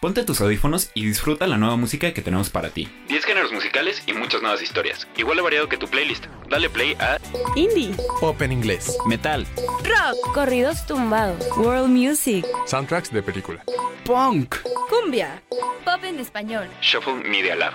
Ponte tus audífonos y disfruta la nueva música que tenemos para ti. 10 géneros musicales y muchas nuevas historias. Igual de variado que tu playlist. Dale play a Indie, Pop en inglés, Metal, Rock, Corridos tumbados, World Music, soundtracks de película. Punk, Cumbia, Pop en español. Shuffle Media Lab.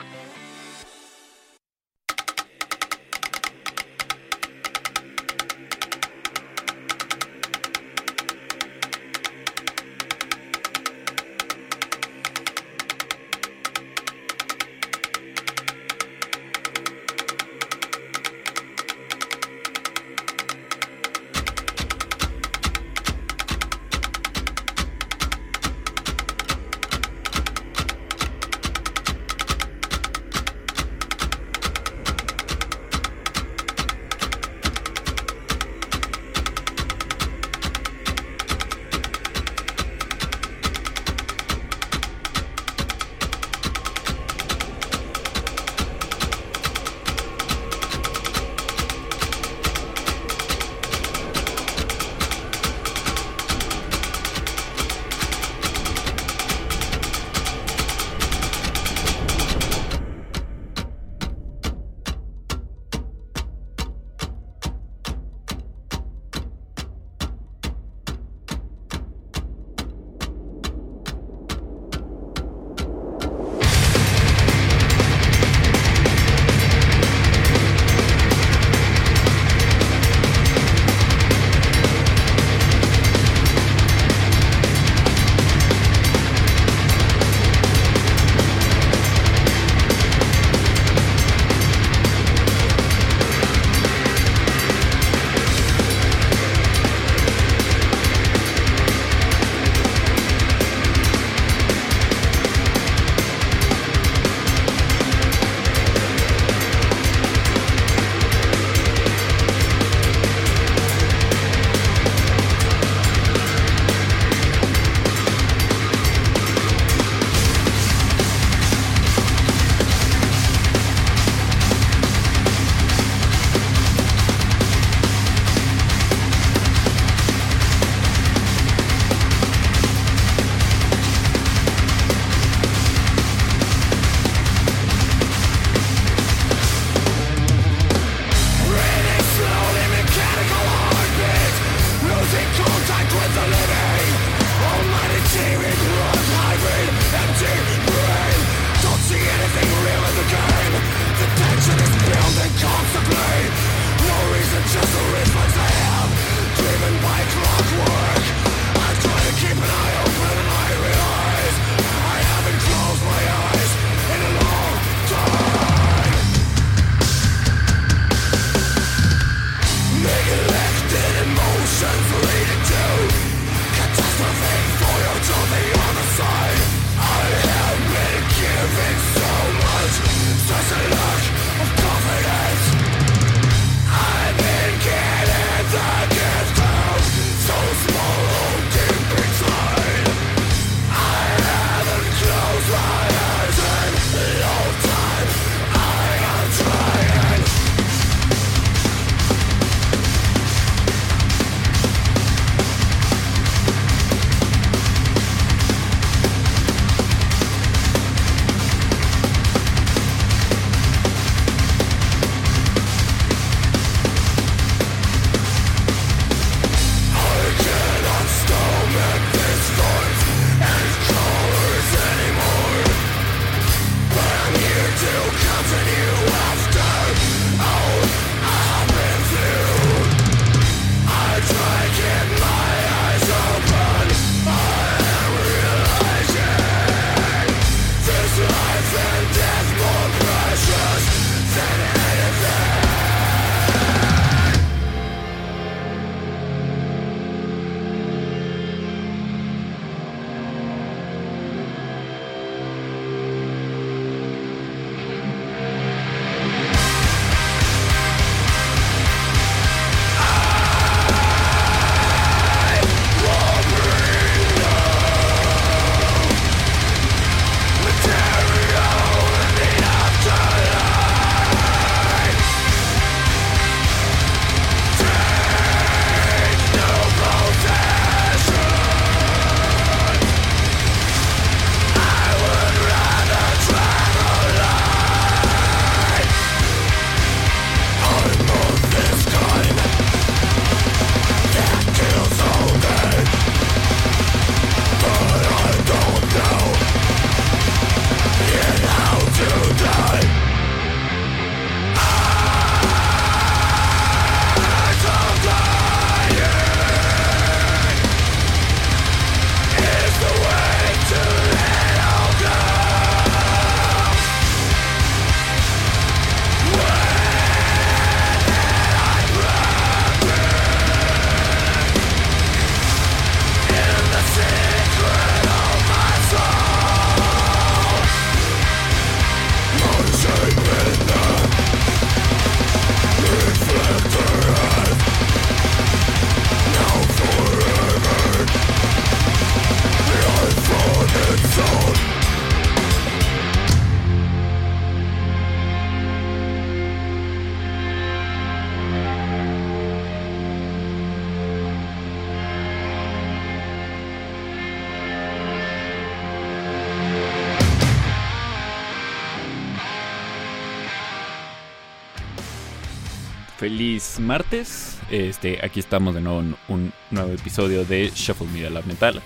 Feliz martes. Este, aquí estamos de nuevo en un nuevo episodio de Shuffle Media Lab Metal.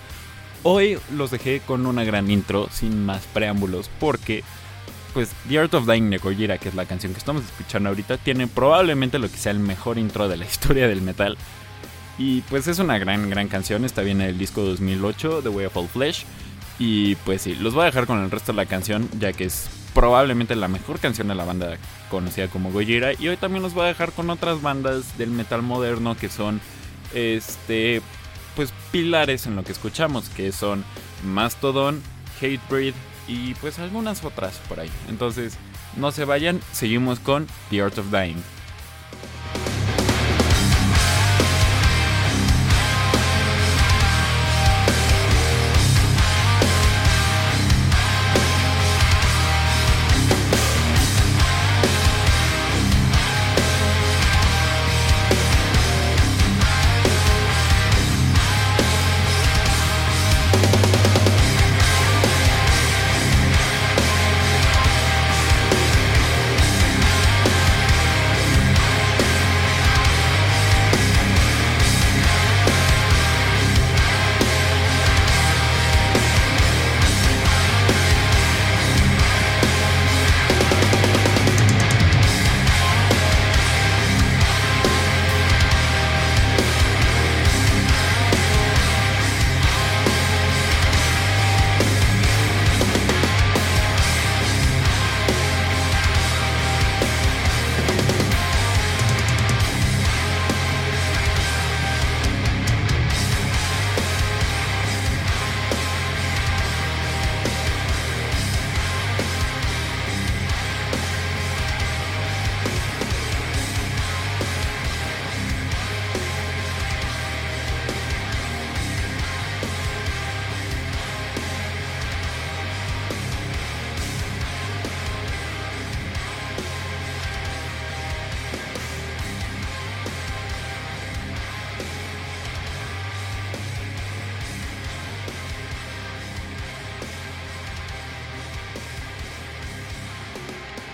Hoy los dejé con una gran intro, sin más preámbulos, porque pues The Art of Dying de que es la canción que estamos escuchando ahorita, tiene probablemente lo que sea el mejor intro de la historia del metal. Y pues es una gran, gran canción, está bien en el disco 2008, The Way of All Flesh. Y pues sí, los voy a dejar con el resto de la canción, ya que es probablemente la mejor canción de la banda conocida como Gojira. Y hoy también los voy a dejar con otras bandas del metal moderno que son, este, pues pilares en lo que escuchamos, que son Mastodon, Hatebreed y pues algunas otras por ahí. Entonces, no se vayan, seguimos con The Art of Dying.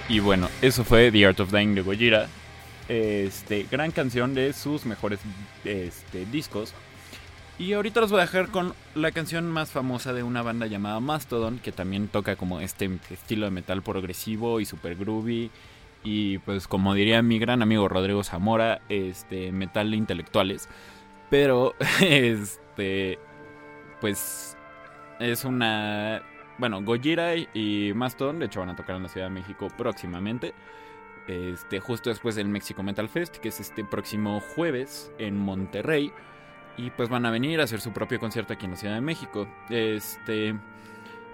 Y bueno, eso fue The Art of Dying de Gojira. Este, gran canción de sus mejores este, discos. Y ahorita los voy a dejar con la canción más famosa de una banda llamada Mastodon, que también toca como este estilo de metal progresivo y super groovy. Y pues como diría mi gran amigo Rodrigo Zamora, este metal de intelectuales. Pero este pues es una bueno, Gojira y Mastodon, de hecho, van a tocar en la Ciudad de México próximamente. Este, justo después del México Metal Fest, que es este próximo jueves en Monterrey. Y pues van a venir a hacer su propio concierto aquí en la Ciudad de México. Este.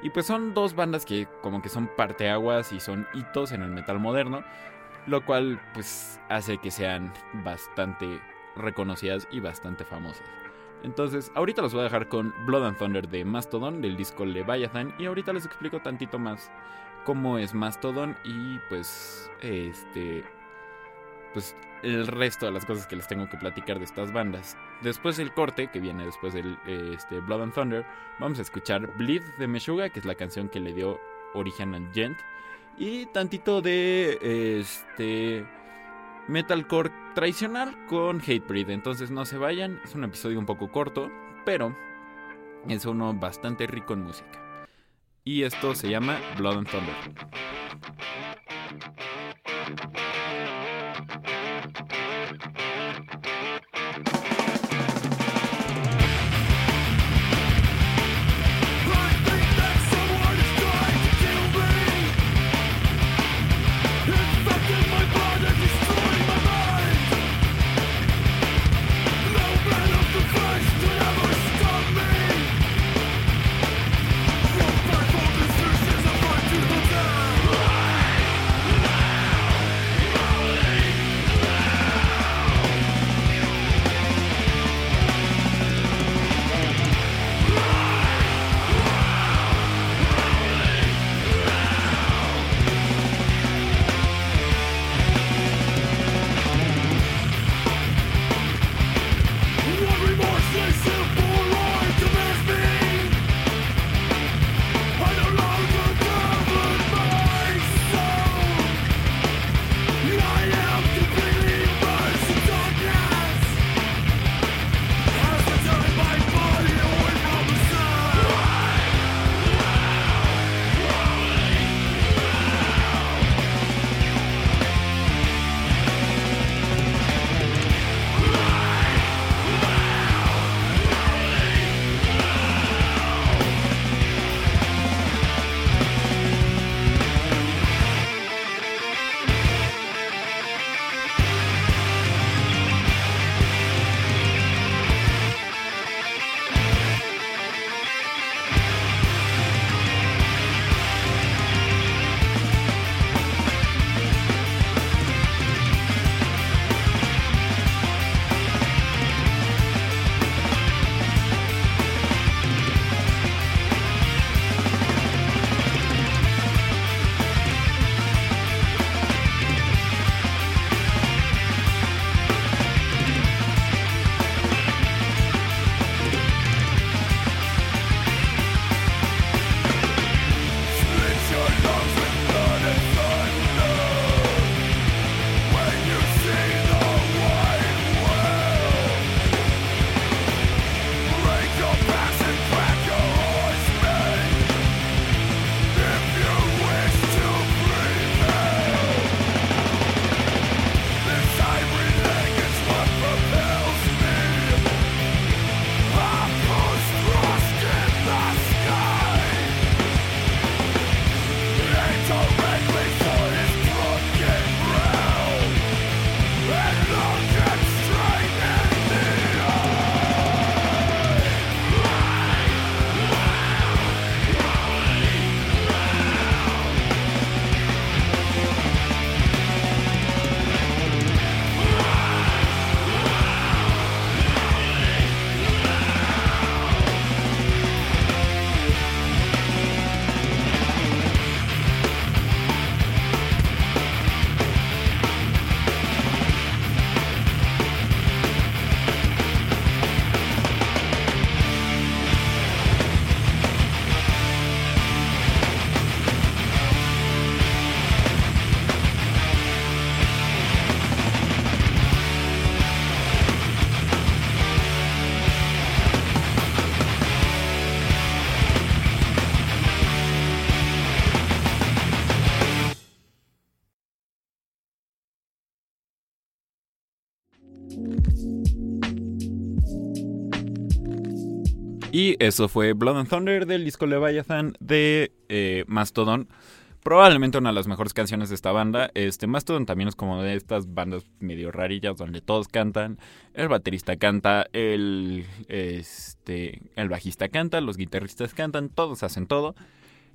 Y pues son dos bandas que como que son parteaguas y son hitos en el metal moderno. Lo cual pues hace que sean bastante reconocidas y bastante famosas. Entonces, ahorita los voy a dejar con Blood and Thunder de Mastodon, del disco Leviathan, y ahorita les explico tantito más cómo es Mastodon y pues este pues el resto de las cosas que les tengo que platicar de estas bandas. Después del corte, que viene después del este, Blood and Thunder, vamos a escuchar Bleed de Meshuga, que es la canción que le dio origen a Gent, y tantito de este metalcore tradicional con Hatebreed. Entonces no se vayan, es un episodio un poco corto, pero es uno bastante rico en música. Y esto se llama Blood and Thunder. Y eso fue Blood and Thunder del disco Leviathan de eh, Mastodon. Probablemente una de las mejores canciones de esta banda. Este Mastodon también es como de estas bandas medio rarillas donde todos cantan. El baterista canta, el, este, el bajista canta, los guitarristas cantan, todos hacen todo.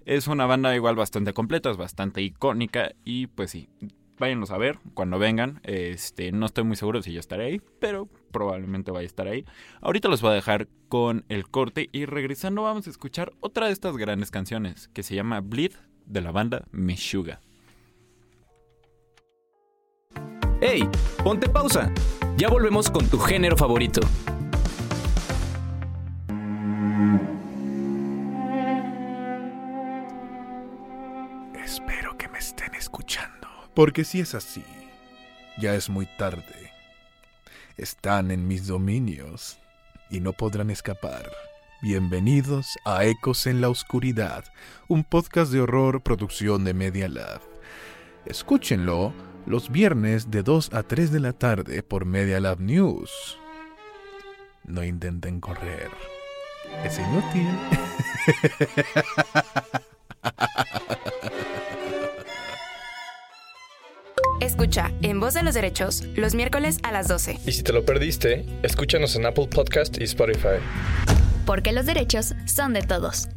Es una banda igual bastante completa, es bastante icónica y pues sí, váyanos a ver cuando vengan. Este, no estoy muy seguro si yo estaré ahí, pero probablemente vaya a estar ahí. Ahorita los voy a dejar con el corte y regresando vamos a escuchar otra de estas grandes canciones que se llama Bleed de la banda Meshuga. ¡Hey! Ponte pausa. Ya volvemos con tu género favorito. Porque si es así, ya es muy tarde. Están en mis dominios y no podrán escapar. Bienvenidos a Ecos en la Oscuridad, un podcast de horror producción de Media Lab. Escúchenlo los viernes de 2 a 3 de la tarde por Media Lab News. No intenten correr. Es inútil. Escucha En Voz de los Derechos los miércoles a las 12. Y si te lo perdiste, escúchanos en Apple Podcast y Spotify. Porque los derechos son de todos.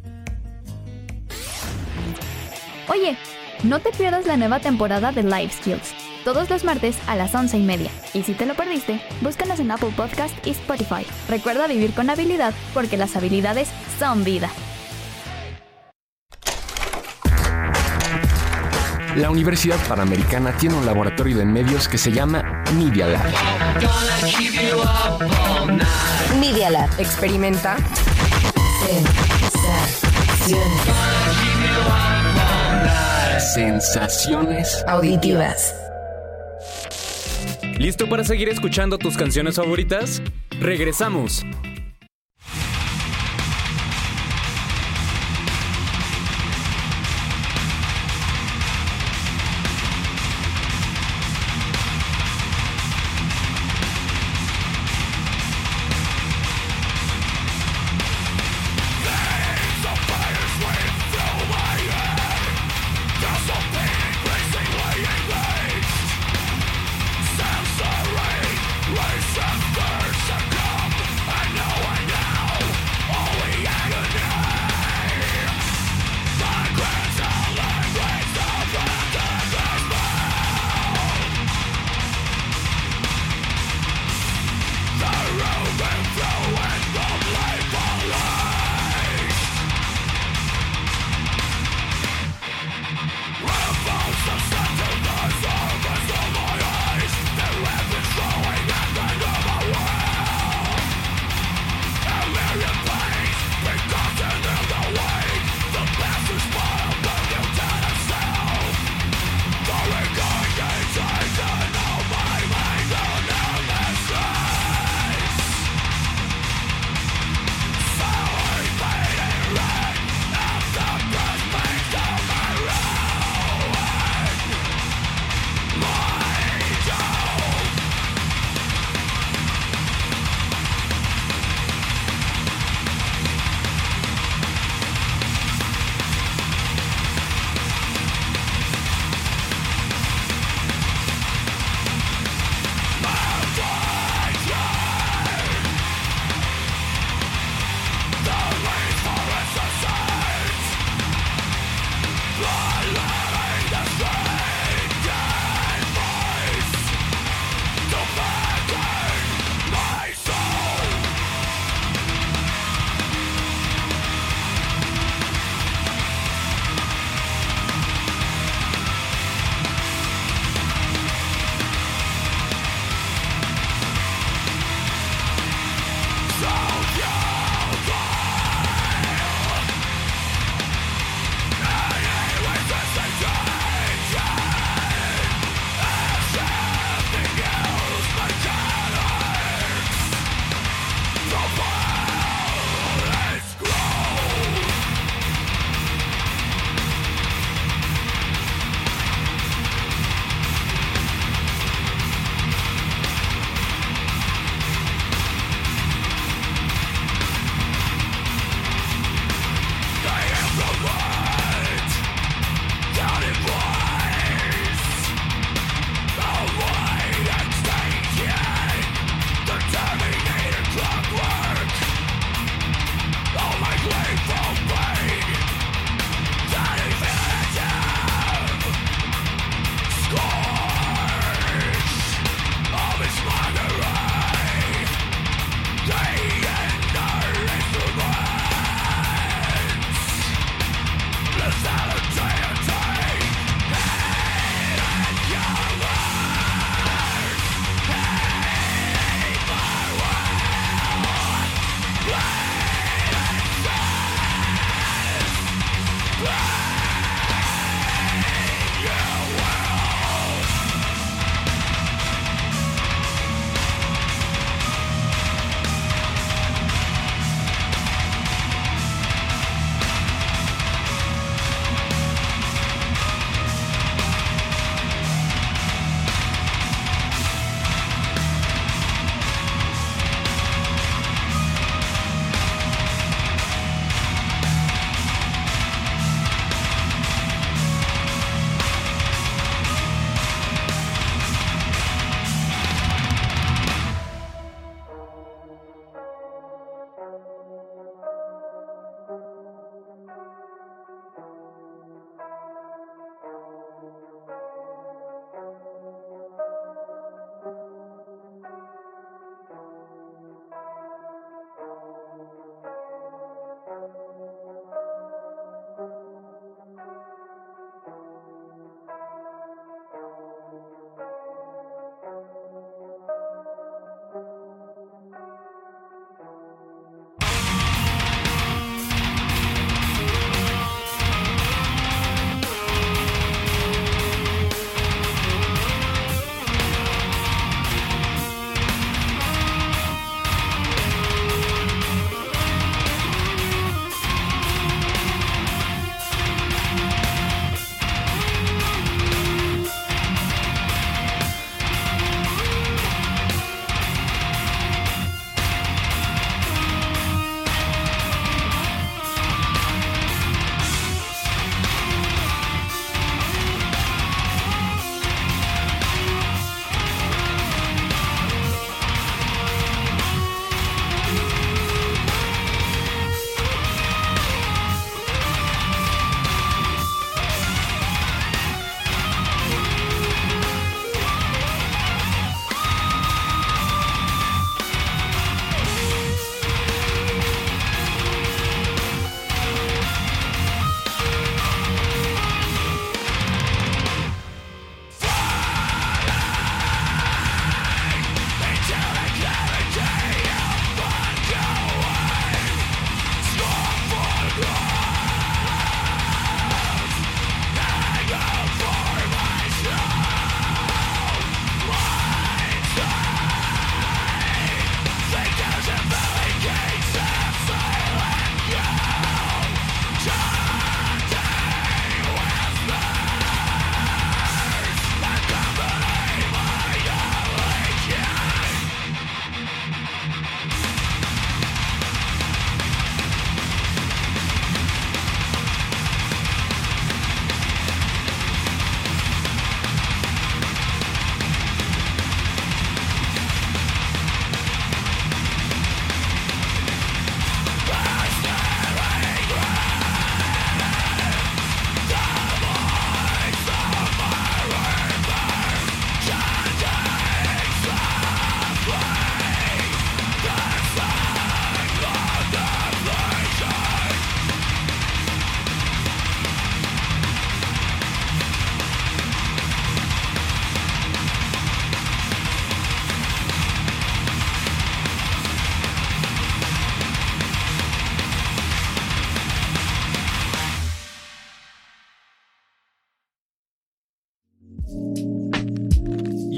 Oye, no te pierdas la nueva temporada de Life Skills. Todos los martes a las once y media. Y si te lo perdiste, búscanos en Apple Podcast y Spotify. Recuerda vivir con habilidad porque las habilidades son vida. La Universidad Panamericana tiene un laboratorio de medios que se llama Media Lab. Media Lab. Experimenta. Sensaciones Auditivas. ¿Listo para seguir escuchando tus canciones favoritas? Regresamos.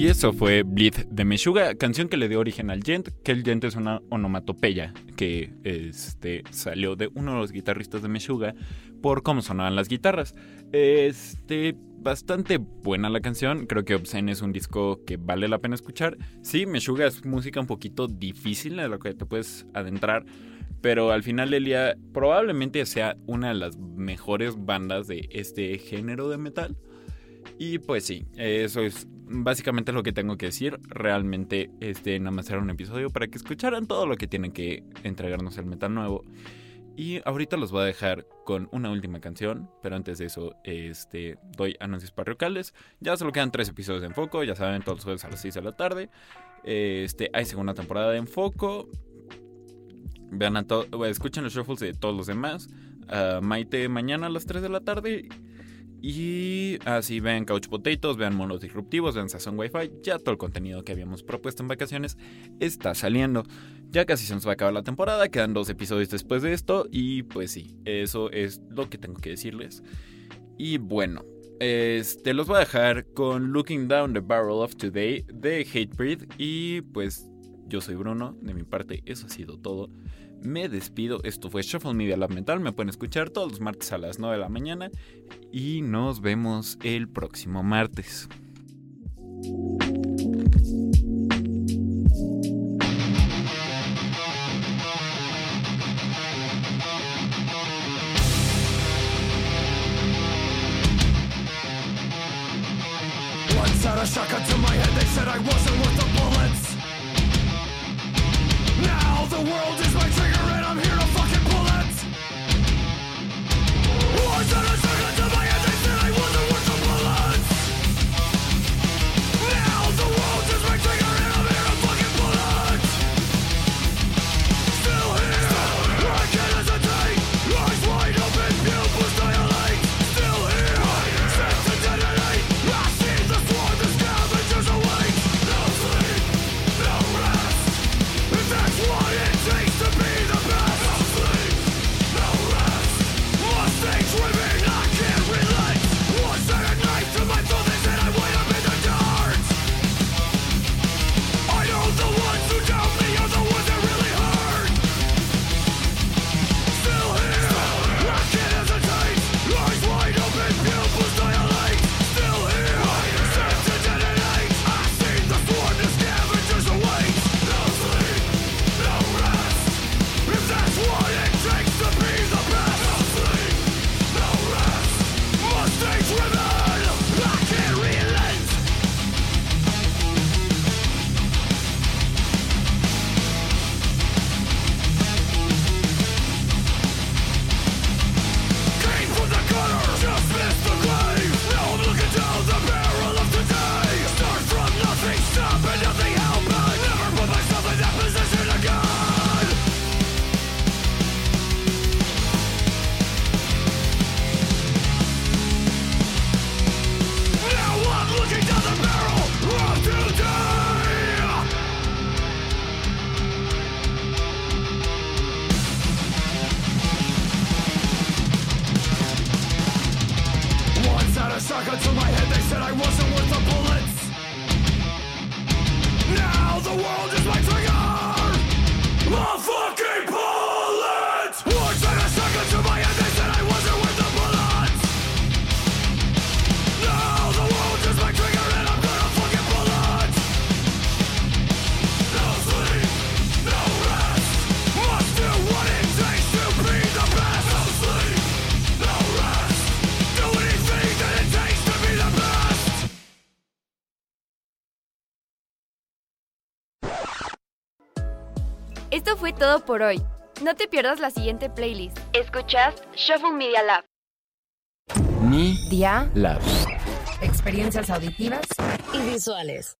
Y eso fue Bleed de Meshuga, canción que le dio origen al Gent, que el Gent es una onomatopeya que este, salió de uno de los guitarristas de Meshuga por cómo sonaban las guitarras. Este, bastante buena la canción, creo que Obscene es un disco que vale la pena escuchar. Sí, Meshuga es música un poquito difícil de lo que te puedes adentrar, pero al final del día probablemente sea una de las mejores bandas de este género de metal. Y pues sí, eso es básicamente lo que tengo que decir. Realmente, este, nada más era un episodio para que escucharan todo lo que tiene que entregarnos el metal nuevo. Y ahorita los voy a dejar con una última canción, pero antes de eso, este, doy anuncios parroquiales. Ya solo quedan tres episodios de Enfoco, ya saben, todos los jueves a las 6 de la tarde. Este, hay segunda temporada de Enfoco. Vean a escuchen los shuffles de todos los demás. Maite mañana a las 3 de la tarde. Y así vean Couch Potatoes, vean Monos Disruptivos, vean Sazón Wi-Fi. Ya todo el contenido que habíamos propuesto en vacaciones está saliendo. Ya casi se nos va a acabar la temporada, quedan dos episodios después de esto. Y pues sí, eso es lo que tengo que decirles. Y bueno, este, los voy a dejar con Looking Down the Barrel of Today de Hatebreed. Y pues yo soy Bruno, de mi parte eso ha sido todo. Me despido, esto fue Shuffle Media Lab Mental, me pueden escuchar todos los martes a las 9 de la mañana y nos vemos el próximo martes. Once had a shotgun to my head, they said I wasn't shotgun to my head, they said I wasn't worth the bullets. Now the world is my trigger. I'll Esto fue todo por hoy. No te pierdas la siguiente playlist. Escuchas Shuffle Media Lab. Mi Día, Labs. experiencias auditivas Y visuales.